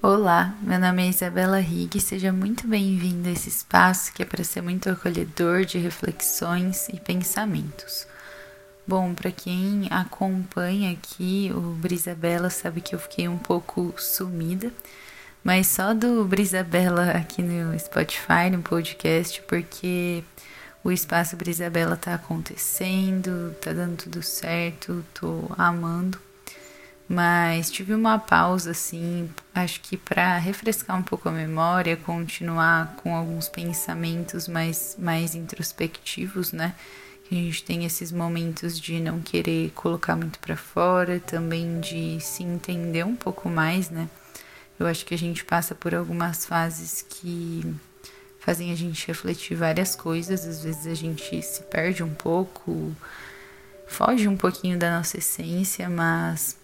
Olá, meu nome é Isabela Rig, seja muito bem-vindo a esse espaço que é para ser muito acolhedor de reflexões e pensamentos. Bom, para quem acompanha aqui o Brisabela sabe que eu fiquei um pouco sumida, mas só do Brisabela aqui no Spotify, no podcast, porque o espaço Brisabela tá acontecendo, tá dando tudo certo, tô amando. Mas tive uma pausa assim, acho que para refrescar um pouco a memória, continuar com alguns pensamentos mais mais introspectivos, né? Que a gente tem esses momentos de não querer colocar muito para fora, também de se entender um pouco mais, né? Eu acho que a gente passa por algumas fases que fazem a gente refletir várias coisas, às vezes a gente se perde um pouco, foge um pouquinho da nossa essência, mas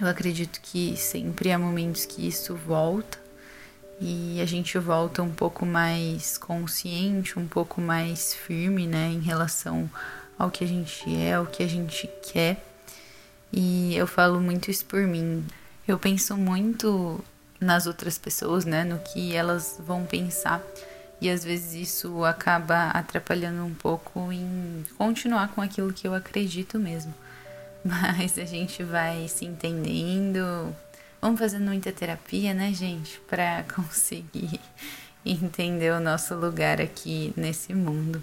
eu acredito que sempre há momentos que isso volta e a gente volta um pouco mais consciente, um pouco mais firme, né, em relação ao que a gente é, ao que a gente quer. E eu falo muito isso por mim. Eu penso muito nas outras pessoas, né, no que elas vão pensar. E às vezes isso acaba atrapalhando um pouco em continuar com aquilo que eu acredito mesmo mas a gente vai se entendendo. Vamos fazendo muita terapia, né, gente, para conseguir entender o nosso lugar aqui nesse mundo.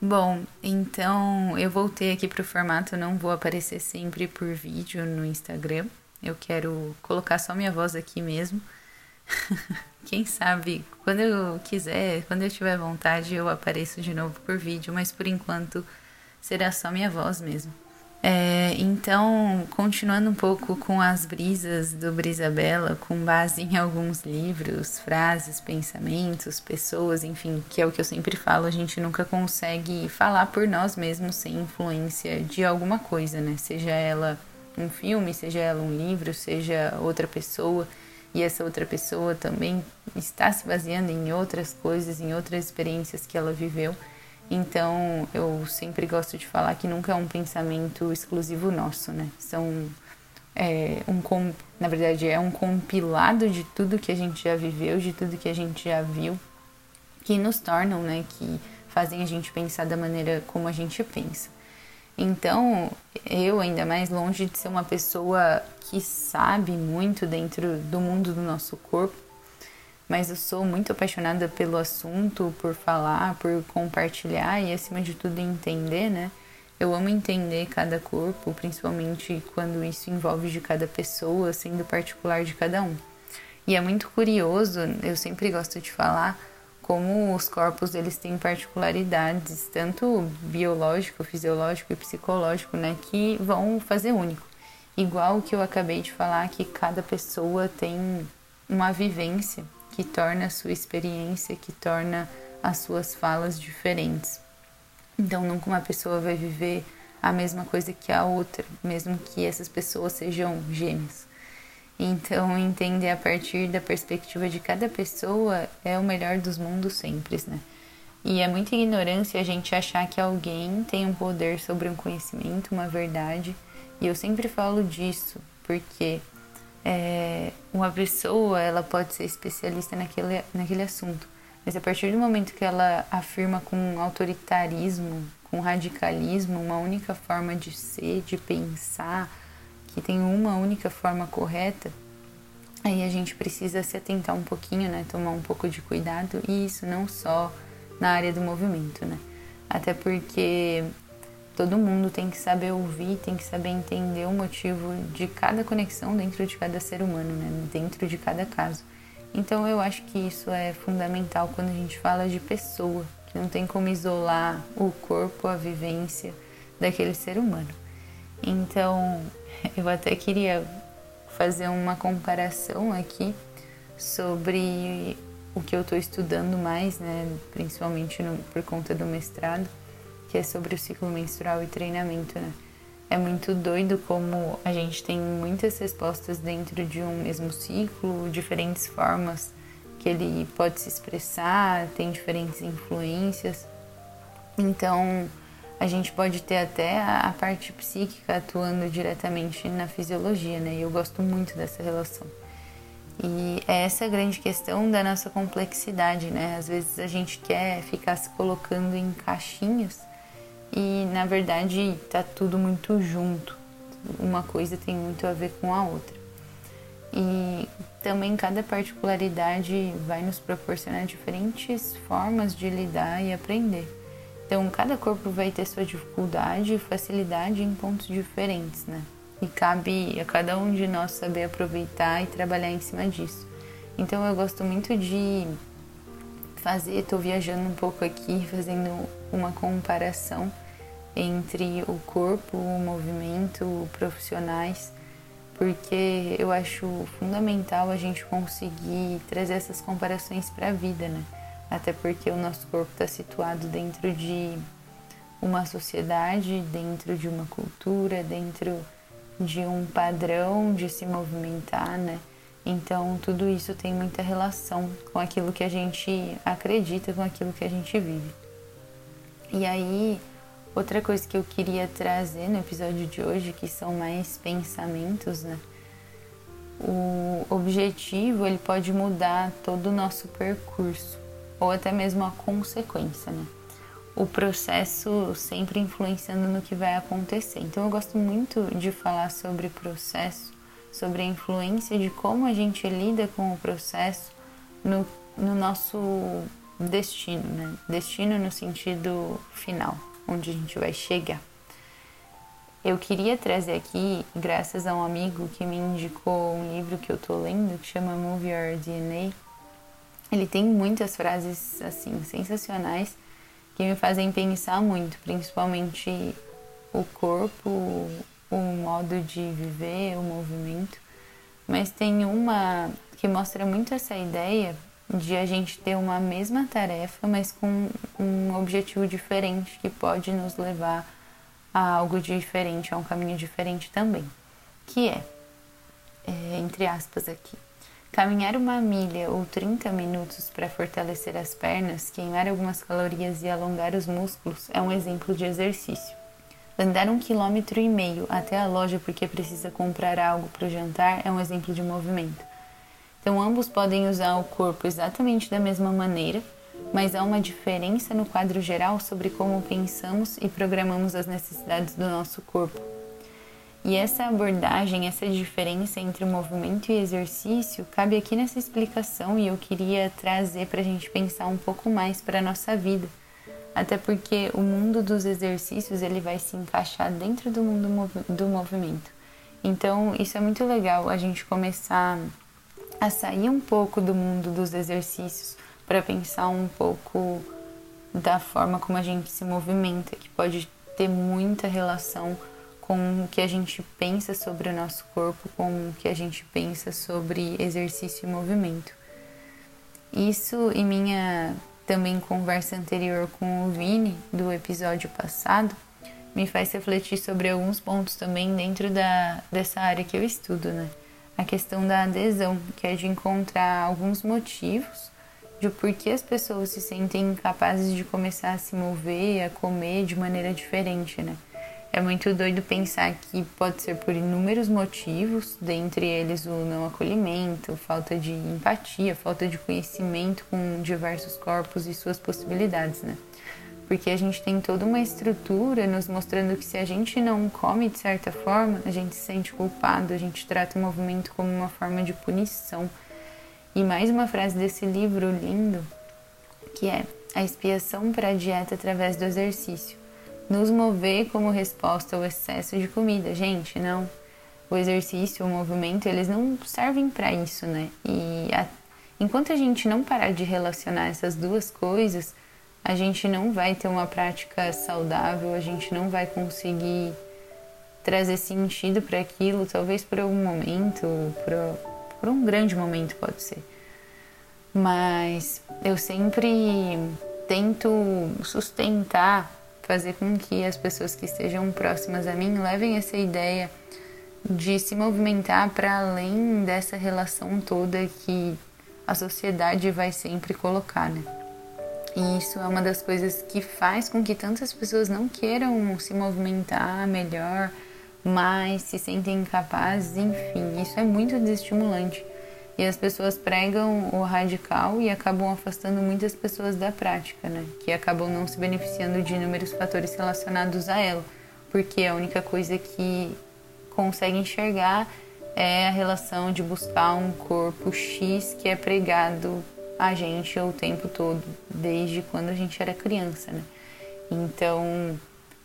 Bom, então eu voltei aqui para o formato, não vou aparecer sempre por vídeo no Instagram. Eu quero colocar só minha voz aqui mesmo. Quem sabe, quando eu quiser, quando eu tiver vontade, eu apareço de novo por vídeo, mas por enquanto será só minha voz mesmo. É, então, continuando um pouco com as brisas do Brisabella, com base em alguns livros, frases, pensamentos, pessoas, enfim, que é o que eu sempre falo, a gente nunca consegue falar por nós mesmos sem influência de alguma coisa, né? Seja ela um filme, seja ela um livro, seja outra pessoa, e essa outra pessoa também está se baseando em outras coisas, em outras experiências que ela viveu. Então, eu sempre gosto de falar que nunca é um pensamento exclusivo nosso, né? São é, um na verdade é um compilado de tudo que a gente já viveu, de tudo que a gente já viu, que nos tornam, né, que fazem a gente pensar da maneira como a gente pensa. Então, eu ainda mais longe de ser uma pessoa que sabe muito dentro do mundo do nosso corpo, mas eu sou muito apaixonada pelo assunto, por falar, por compartilhar e acima de tudo entender, né? Eu amo entender cada corpo, principalmente quando isso envolve de cada pessoa, sendo particular de cada um. E é muito curioso, eu sempre gosto de falar como os corpos eles têm particularidades, tanto biológico, fisiológico e psicológico, né, que vão fazer único. Igual que eu acabei de falar que cada pessoa tem uma vivência que torna a sua experiência, que torna as suas falas diferentes. Então, nunca uma pessoa vai viver a mesma coisa que a outra, mesmo que essas pessoas sejam gêmeas. Então, entender a partir da perspectiva de cada pessoa é o melhor dos mundos sempre, né? E é muita ignorância a gente achar que alguém tem um poder sobre um conhecimento, uma verdade. E eu sempre falo disso, porque é, uma pessoa ela pode ser especialista naquele, naquele assunto, mas a partir do momento que ela afirma com autoritarismo, com radicalismo, uma única forma de ser, de pensar, que tem uma única forma correta, aí a gente precisa se atentar um pouquinho, né, tomar um pouco de cuidado, e isso não só na área do movimento, né? Até porque todo mundo tem que saber ouvir, tem que saber entender o motivo de cada conexão dentro de cada ser humano, né? dentro de cada caso. Então eu acho que isso é fundamental quando a gente fala de pessoa, que não tem como isolar o corpo, a vivência daquele ser humano. Então eu até queria fazer uma comparação aqui sobre o que eu estou estudando mais, né? principalmente no, por conta do mestrado que é sobre o ciclo menstrual e treinamento, né? É muito doido como a gente tem muitas respostas dentro de um mesmo ciclo, diferentes formas que ele pode se expressar, tem diferentes influências. Então, a gente pode ter até a parte psíquica atuando diretamente na fisiologia, né? E eu gosto muito dessa relação. E é essa grande questão da nossa complexidade, né? Às vezes a gente quer ficar se colocando em caixinhas e na verdade tá tudo muito junto. Uma coisa tem muito a ver com a outra. E também cada particularidade vai nos proporcionar diferentes formas de lidar e aprender. Então, cada corpo vai ter sua dificuldade e facilidade em pontos diferentes, né? E cabe a cada um de nós saber aproveitar e trabalhar em cima disso. Então, eu gosto muito de fazer, estou viajando um pouco aqui, fazendo uma comparação entre o corpo, o movimento, profissionais, porque eu acho fundamental a gente conseguir trazer essas comparações para a vida, né? Até porque o nosso corpo está situado dentro de uma sociedade, dentro de uma cultura, dentro de um padrão de se movimentar, né? Então, tudo isso tem muita relação com aquilo que a gente acredita, com aquilo que a gente vive. E aí, outra coisa que eu queria trazer no episódio de hoje, que são mais pensamentos, né? O objetivo, ele pode mudar todo o nosso percurso, ou até mesmo a consequência, né? o processo sempre influenciando no que vai acontecer. Então eu gosto muito de falar sobre processo, sobre a influência de como a gente lida com o processo no, no nosso destino, né? Destino no sentido final, onde a gente vai chegar. Eu queria trazer aqui, graças a um amigo que me indicou um livro que eu tô lendo, que chama Move Your DNA. Ele tem muitas frases assim sensacionais que me fazem pensar muito, principalmente o corpo, o modo de viver, o movimento. Mas tem uma que mostra muito essa ideia de a gente ter uma mesma tarefa, mas com um objetivo diferente que pode nos levar a algo diferente, a um caminho diferente também. Que é, é entre aspas aqui, Caminhar uma milha ou 30 minutos para fortalecer as pernas, queimar algumas calorias e alongar os músculos é um exemplo de exercício. Andar um quilômetro e meio até a loja porque precisa comprar algo para o jantar é um exemplo de movimento. Então, ambos podem usar o corpo exatamente da mesma maneira, mas há uma diferença no quadro geral sobre como pensamos e programamos as necessidades do nosso corpo. E essa abordagem, essa diferença entre o movimento e exercício, cabe aqui nessa explicação e eu queria trazer para a gente pensar um pouco mais para a nossa vida. Até porque o mundo dos exercícios ele vai se encaixar dentro do mundo do movimento. Então, isso é muito legal a gente começar a sair um pouco do mundo dos exercícios para pensar um pouco da forma como a gente se movimenta, que pode ter muita relação com o que a gente pensa sobre o nosso corpo, com o que a gente pensa sobre exercício e movimento. Isso em minha também conversa anterior com o Vini do episódio passado me faz refletir sobre alguns pontos também dentro da, dessa área que eu estudo, né? A questão da adesão, que é de encontrar alguns motivos de por que as pessoas se sentem incapazes de começar a se mover, a comer de maneira diferente, né? É muito doido pensar que pode ser por inúmeros motivos, dentre eles o não acolhimento, falta de empatia, falta de conhecimento com diversos corpos e suas possibilidades, né? Porque a gente tem toda uma estrutura nos mostrando que se a gente não come de certa forma, a gente se sente culpado, a gente trata o movimento como uma forma de punição. E mais uma frase desse livro lindo, que é a expiação para a dieta através do exercício nos mover como resposta ao excesso de comida. Gente, não. O exercício, o movimento, eles não servem para isso, né? E a, enquanto a gente não parar de relacionar essas duas coisas, a gente não vai ter uma prática saudável, a gente não vai conseguir trazer sentido para aquilo, talvez por algum momento, por, por um grande momento pode ser. Mas eu sempre tento sustentar fazer com que as pessoas que estejam próximas a mim levem essa ideia de se movimentar para além dessa relação toda que a sociedade vai sempre colocar, né? E isso é uma das coisas que faz com que tantas pessoas não queiram se movimentar melhor, mais, se sentem incapazes, enfim, isso é muito desestimulante. E as pessoas pregam o radical e acabam afastando muitas pessoas da prática, né? Que acabam não se beneficiando de inúmeros fatores relacionados a ela, porque a única coisa que consegue enxergar é a relação de buscar um corpo X que é pregado a gente o tempo todo, desde quando a gente era criança, né? Então,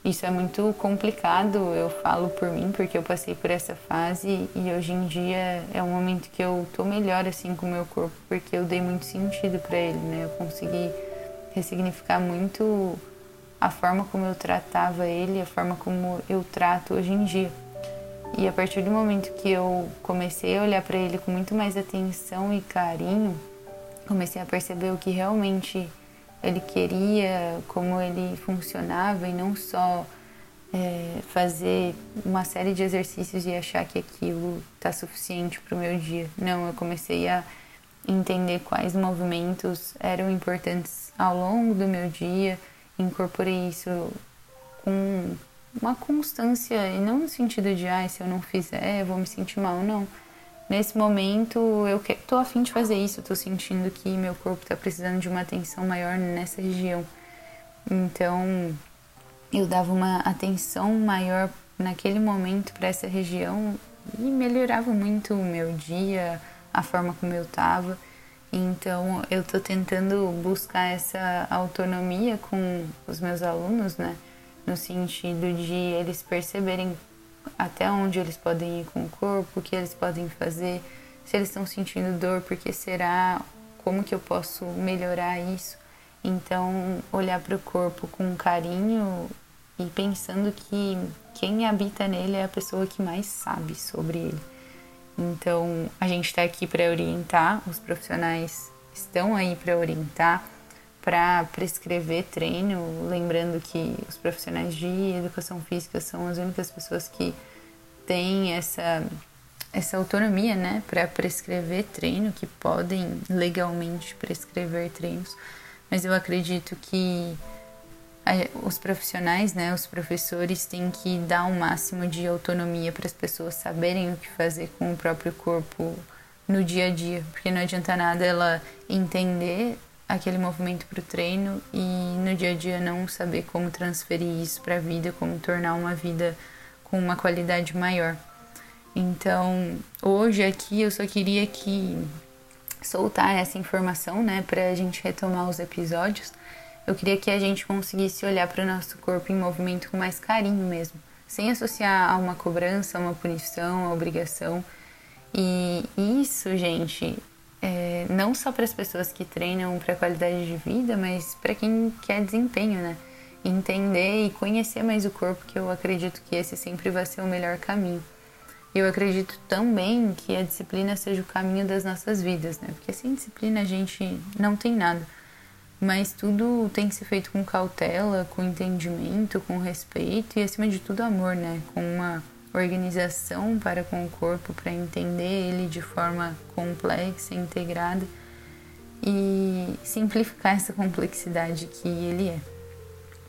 isso é muito complicado, eu falo por mim, porque eu passei por essa fase e hoje em dia é um momento que eu tô melhor assim com o meu corpo, porque eu dei muito sentido para ele, né? Eu consegui ressignificar muito a forma como eu tratava ele, a forma como eu trato hoje em dia. E a partir do momento que eu comecei a olhar para ele com muito mais atenção e carinho, comecei a perceber o que realmente ele queria, como ele funcionava e não só é, fazer uma série de exercícios e achar que aquilo está suficiente para o meu dia. Não, eu comecei a entender quais movimentos eram importantes ao longo do meu dia, incorporei isso com uma constância, e não no sentido de, ah, se eu não fizer, eu vou me sentir mal, não nesse momento eu que, tô afim de fazer isso, tô sentindo que meu corpo tá precisando de uma atenção maior nessa região. Então eu dava uma atenção maior naquele momento para essa região e melhorava muito o meu dia, a forma como eu tava. Então eu tô tentando buscar essa autonomia com os meus alunos, né? No sentido de eles perceberem até onde eles podem ir com o corpo, o que eles podem fazer, se eles estão sentindo dor, porque será, como que eu posso melhorar isso. Então, olhar para o corpo com carinho e pensando que quem habita nele é a pessoa que mais sabe sobre ele. Então, a gente está aqui para orientar, os profissionais estão aí para orientar, para prescrever treino, lembrando que os profissionais de educação física são as únicas pessoas que têm essa essa autonomia, né, para prescrever treino, que podem legalmente prescrever treinos, mas eu acredito que os profissionais, né, os professores têm que dar o um máximo de autonomia para as pessoas saberem o que fazer com o próprio corpo no dia a dia, porque não adianta nada ela entender aquele movimento para o treino e no dia a dia não saber como transferir isso para a vida, como tornar uma vida com uma qualidade maior. Então, hoje aqui eu só queria que soltar essa informação, né, para a gente retomar os episódios. Eu queria que a gente conseguisse olhar para o nosso corpo em movimento com mais carinho mesmo, sem associar a uma cobrança, a uma punição, a obrigação. E isso, gente, é, não só para as pessoas que treinam para qualidade de vida, mas para quem quer desempenho, né? Entender e conhecer mais o corpo, que eu acredito que esse sempre vai ser o melhor caminho. Eu acredito também que a disciplina seja o caminho das nossas vidas, né? Porque sem disciplina a gente não tem nada. Mas tudo tem que ser feito com cautela, com entendimento, com respeito e acima de tudo amor, né? Com uma organização para com o corpo, para entender ele de forma complexa, integrada e simplificar essa complexidade que ele é.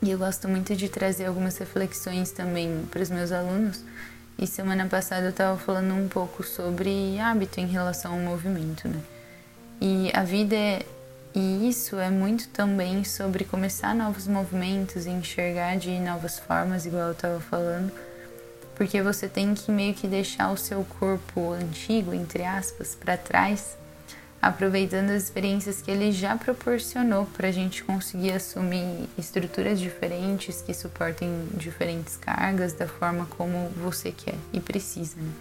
E eu gosto muito de trazer algumas reflexões também para os meus alunos. E semana passada eu estava falando um pouco sobre hábito em relação ao movimento, né? E a vida é, e isso é muito também sobre começar novos movimentos, enxergar de novas formas, igual eu estava falando porque você tem que meio que deixar o seu corpo antigo, entre aspas, para trás, aproveitando as experiências que ele já proporcionou para a gente conseguir assumir estruturas diferentes que suportem diferentes cargas da forma como você quer e precisa, né?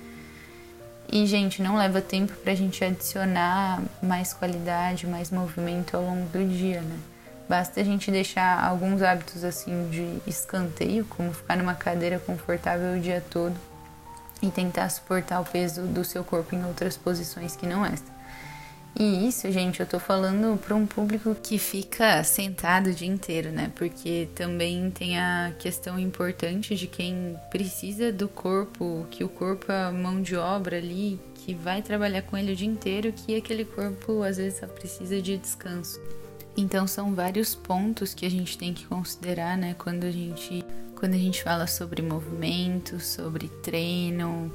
E, gente, não leva tempo para a gente adicionar mais qualidade, mais movimento ao longo do dia, né? Basta a gente deixar alguns hábitos assim de escanteio, como ficar numa cadeira confortável o dia todo e tentar suportar o peso do seu corpo em outras posições que não esta. E isso, gente, eu tô falando para um público que fica sentado o dia inteiro, né? Porque também tem a questão importante de quem precisa do corpo, que o corpo é a mão de obra ali, que vai trabalhar com ele o dia inteiro, que aquele corpo às vezes só precisa de descanso. Então são vários pontos que a gente tem que considerar, né, quando a gente quando a gente fala sobre movimento, sobre treino,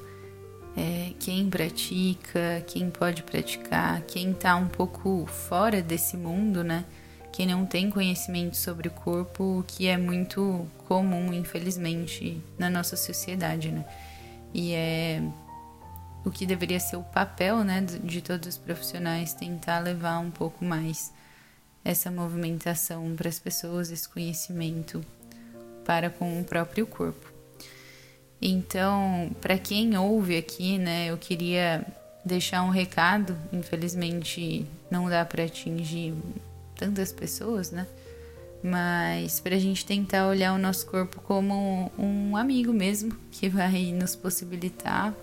é, quem pratica, quem pode praticar, quem está um pouco fora desse mundo, né? Quem não tem conhecimento sobre o corpo, o que é muito comum, infelizmente, na nossa sociedade, né? E é o que deveria ser o papel, né, de todos os profissionais tentar levar um pouco mais essa movimentação para as pessoas, esse conhecimento para com o próprio corpo. Então, para quem ouve aqui, né, eu queria deixar um recado. Infelizmente, não dá para atingir tantas pessoas, né? Mas para a gente tentar olhar o nosso corpo como um amigo mesmo, que vai nos possibilitar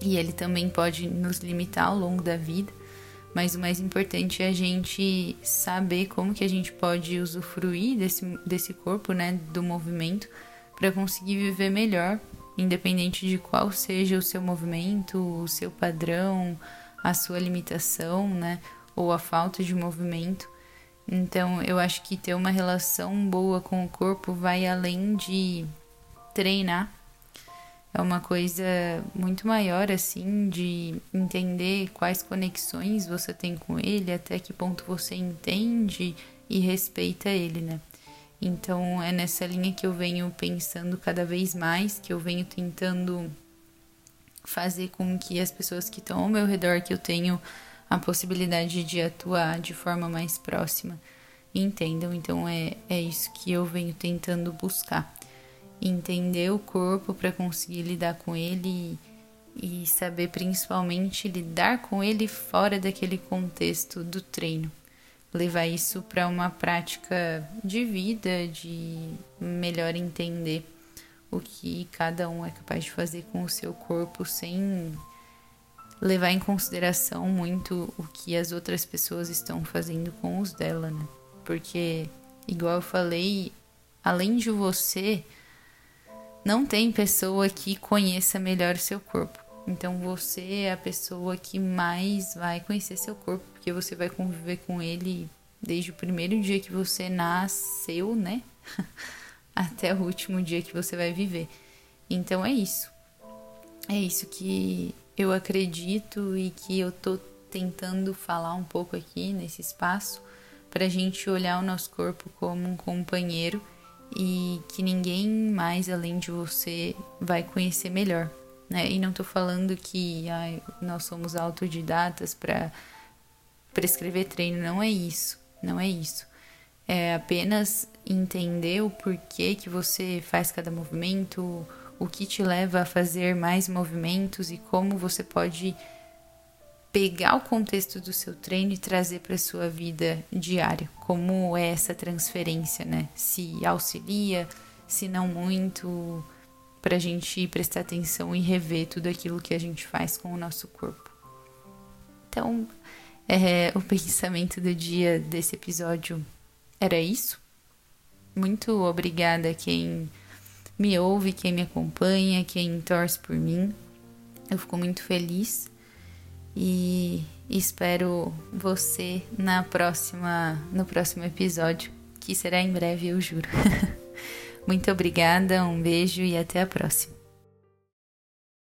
e ele também pode nos limitar ao longo da vida. Mas o mais importante é a gente saber como que a gente pode usufruir desse, desse corpo, né, do movimento, para conseguir viver melhor, independente de qual seja o seu movimento, o seu padrão, a sua limitação, né, ou a falta de movimento. Então, eu acho que ter uma relação boa com o corpo vai além de treinar. É uma coisa muito maior, assim, de entender quais conexões você tem com ele, até que ponto você entende e respeita ele, né? Então, é nessa linha que eu venho pensando cada vez mais, que eu venho tentando fazer com que as pessoas que estão ao meu redor, que eu tenho a possibilidade de atuar de forma mais próxima entendam. Então é, é isso que eu venho tentando buscar. Entender o corpo para conseguir lidar com ele e, e saber principalmente lidar com ele fora daquele contexto do treino. Levar isso para uma prática de vida, de melhor entender o que cada um é capaz de fazer com o seu corpo sem levar em consideração muito o que as outras pessoas estão fazendo com os dela, né? Porque, igual eu falei, além de você, não tem pessoa que conheça melhor o seu corpo. Então você é a pessoa que mais vai conhecer seu corpo, porque você vai conviver com ele desde o primeiro dia que você nasceu, né? Até o último dia que você vai viver. Então é isso. É isso que eu acredito e que eu tô tentando falar um pouco aqui nesse espaço para gente olhar o nosso corpo como um companheiro e que ninguém mais além de você vai conhecer melhor. Né? E não tô falando que ai, nós somos autodidatas para prescrever treino, não é isso, não é isso. É apenas entender o porquê que você faz cada movimento, o que te leva a fazer mais movimentos e como você pode pegar o contexto do seu treino e trazer para sua vida diária. Como é essa transferência, né? Se auxilia, se não muito, para a gente prestar atenção e rever tudo aquilo que a gente faz com o nosso corpo. Então, é, o pensamento do dia desse episódio era isso. Muito obrigada a quem me ouve, quem me acompanha, quem torce por mim. Eu fico muito feliz e espero você na próxima no próximo episódio, que será em breve, eu juro. muito obrigada, um beijo e até a próxima.